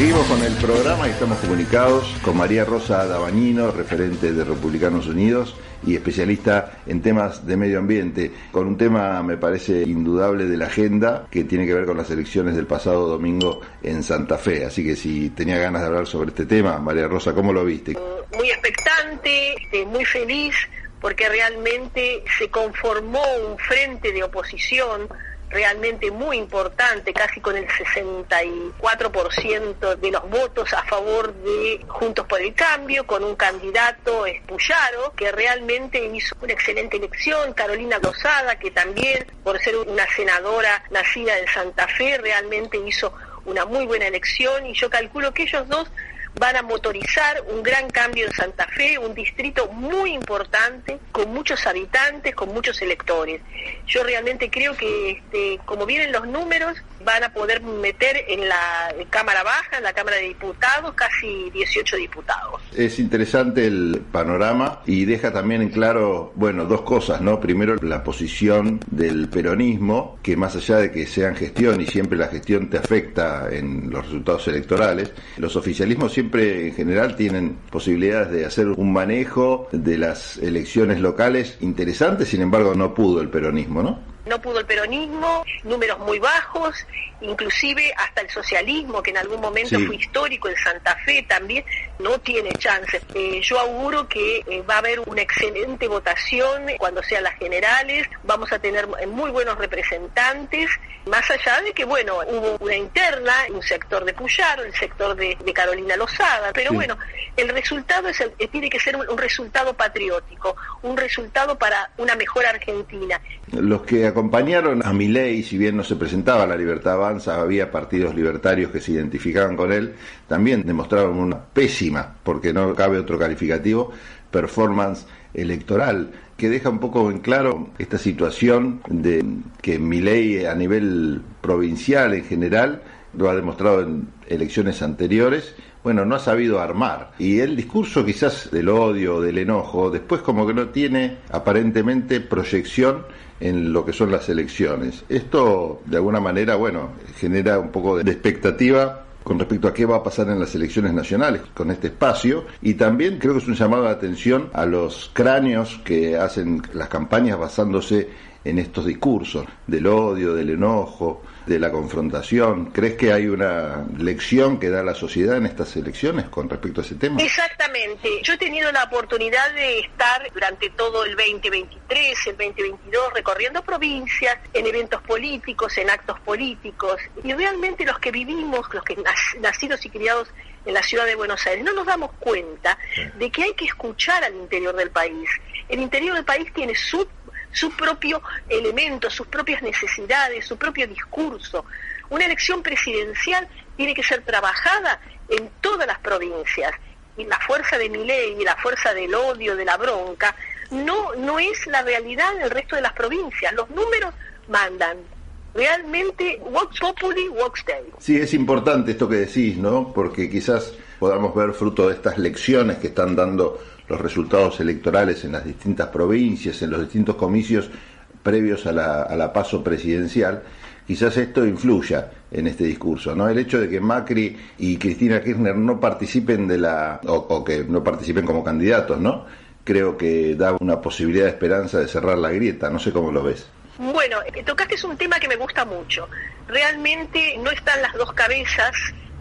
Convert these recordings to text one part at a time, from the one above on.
Seguimos con el programa y estamos comunicados con María Rosa Dabañino, referente de Republicanos Unidos y especialista en temas de medio ambiente, con un tema, me parece, indudable de la agenda que tiene que ver con las elecciones del pasado domingo en Santa Fe. Así que si tenía ganas de hablar sobre este tema, María Rosa, ¿cómo lo viste? Muy expectante, este, muy feliz, porque realmente se conformó un frente de oposición realmente muy importante, casi con el 64% de los votos a favor de Juntos por el Cambio, con un candidato Espuyaro, que realmente hizo una excelente elección, Carolina Gozada, que también, por ser una senadora nacida en Santa Fe, realmente hizo una muy buena elección y yo calculo que ellos dos van a motorizar un gran cambio en Santa Fe, un distrito muy importante, con muchos habitantes, con muchos electores. Yo realmente creo que, este, como vienen los números, van a poder meter en la Cámara Baja, en la Cámara de Diputados, casi 18 diputados. Es interesante el panorama y deja también en claro, bueno, dos cosas, ¿no? Primero, la posición del peronismo, que más allá de que sean gestión y siempre la gestión te afecta en los resultados electorales, los oficialismos siempre en general tienen posibilidades de hacer un manejo de las elecciones locales interesantes, sin embargo no pudo el peronismo, ¿no? no pudo el peronismo, números muy bajos, inclusive hasta el socialismo, que en algún momento fue histórico en Santa Fe también, no tiene chances. Eh, yo auguro que eh, va a haber una excelente votación cuando sean las generales, vamos a tener muy buenos representantes, más allá de que, bueno, hubo una interna, un sector de Puyaro, el sector de, Carolina Lozada, pero bueno, el resultado es eh, tiene que ser un, resultado patriótico, un resultado para una mejor Argentina. Los que acompañaron a Milei, si bien no se presentaba la Libertad Avanza, había partidos libertarios que se identificaban con él, también demostraron una pésima, porque no cabe otro calificativo, performance electoral que deja un poco en claro esta situación de que Milei a nivel provincial en general lo ha demostrado en elecciones anteriores bueno, no ha sabido armar. Y el discurso quizás del odio, del enojo, después como que no tiene aparentemente proyección en lo que son las elecciones. Esto, de alguna manera, bueno, genera un poco de expectativa con respecto a qué va a pasar en las elecciones nacionales con este espacio. Y también creo que es un llamado de atención a los cráneos que hacen las campañas basándose en estos discursos del odio, del enojo, de la confrontación. ¿Crees que hay una lección que da la sociedad en estas elecciones con respecto a ese tema? Exactamente. Yo he tenido la oportunidad de estar durante todo el 2023, el 2022, recorriendo provincias, en eventos políticos, en actos políticos, y realmente los que vivimos, los que nacidos y criados en la ciudad de Buenos Aires, no nos damos cuenta de que hay que escuchar al interior del país. El interior del país tiene su su propio elemento, sus propias necesidades, su propio discurso. Una elección presidencial tiene que ser trabajada en todas las provincias. Y la fuerza de mi ley y la fuerza del odio, de la bronca, no, no es la realidad del resto de las provincias. Los números mandan. Realmente, Vox Populi, Vox Day. Sí, es importante esto que decís, ¿no? Porque quizás podamos ver fruto de estas lecciones que están dando los resultados electorales en las distintas provincias, en los distintos comicios previos a la, a la paso presidencial, quizás esto influya en este discurso, ¿no? El hecho de que Macri y Cristina Kirchner no participen de la, o, que no participen como candidatos, ¿no? Creo que da una posibilidad de esperanza de cerrar la grieta, no sé cómo lo ves. Bueno, tocaste es un tema que me gusta mucho. Realmente no están las dos cabezas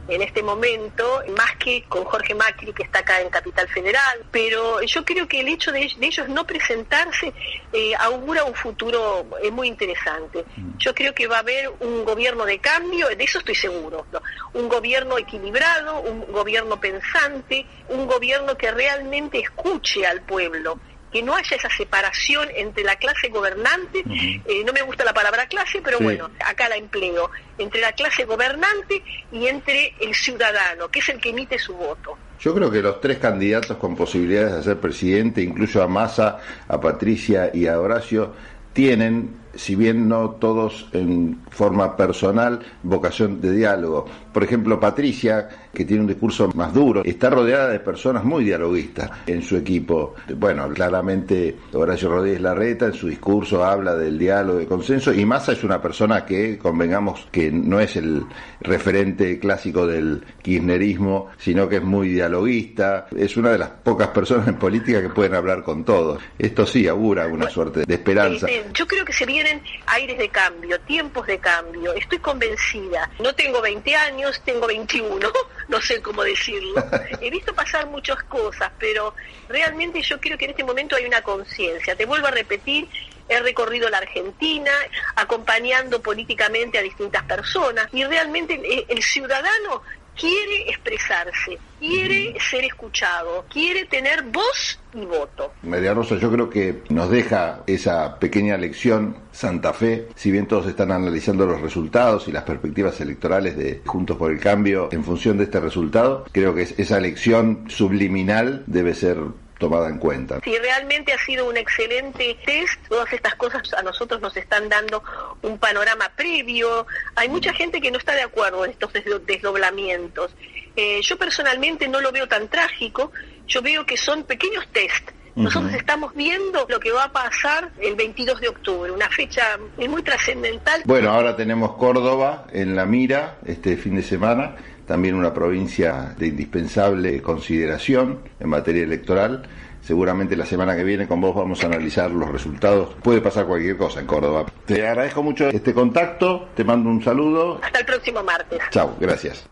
en este momento, más que con Jorge Macri, que está acá en Capital Federal, pero yo creo que el hecho de, ellos no presentarse eh, augura un futuro eh, muy interesante. Mm. Yo creo que va a haber un gobierno de cambio, de eso estoy seguro, un gobierno equilibrado, un gobierno pensante, un gobierno que realmente escuche al pueblo que no haya esa separación entre la clase gobernante, eh, no me gusta la palabra clase, pero bueno, acá la empleo, entre la clase gobernante y entre el ciudadano, que es el que emite su voto. Yo creo que los tres candidatos con posibilidades de ser presidente, incluso a Massa, a Patricia y a Horacio, tienen, si bien no todos en forma personal, vocación de diálogo, Por ejemplo, Patricia, que tiene un discurso más duro, está rodeada de personas muy dialoguistas en su equipo. Bueno, claramente Horacio Rodríguez Larreta en su discurso habla del diálogo, de consenso, y Massa es una persona que, convengamos, que no es el referente clásico del kirchnerismo, sino que es muy dialoguista, es una de las pocas personas en política que pueden hablar con todos. Esto sí augura una suerte de esperanza. Yo creo que se vienen aires de cambio, tiempos de cambio, estoy convencida. No tengo 20 años, tengo 21, no sé cómo decirlo. He visto pasar muchas cosas, pero realmente yo creo que en este momento hay una conciencia. Te vuelvo a repetir, he recorrido la Argentina acompañando políticamente a distintas personas y realmente el ciudadano quiere expresarse, quiere ser escuchado, quiere tener voz y voto. María Rosa, yo creo que nos deja esa pequeña lección Santa Fe, si bien todos están analizando los resultados y las perspectivas electorales de Juntos por el Cambio en función de este resultado, creo que esa lección subliminal debe ser tomada en cuenta. Sí, realmente ha sido un excelente test. Todas estas cosas a nosotros nos están dando un panorama previo. Hay mucha gente que no está de acuerdo en estos desdoblamientos. Eh, yo personalmente no lo veo tan trágico. Yo veo que son pequeños test. Nosotros estamos viendo lo que va a pasar el 22 de octubre, una fecha muy trascendental. Bueno, ahora tenemos Córdoba en la mira este fin de semana también una provincia de indispensable consideración en materia electoral. Seguramente la semana que viene con vos vamos a analizar los resultados. Puede pasar cualquier cosa en Córdoba. Te agradezco mucho este contacto, te mando un saludo. Hasta el próximo martes. Chao, gracias.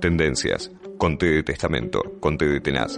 Tendencias, Conte de Testamento, Conte de Tenaz.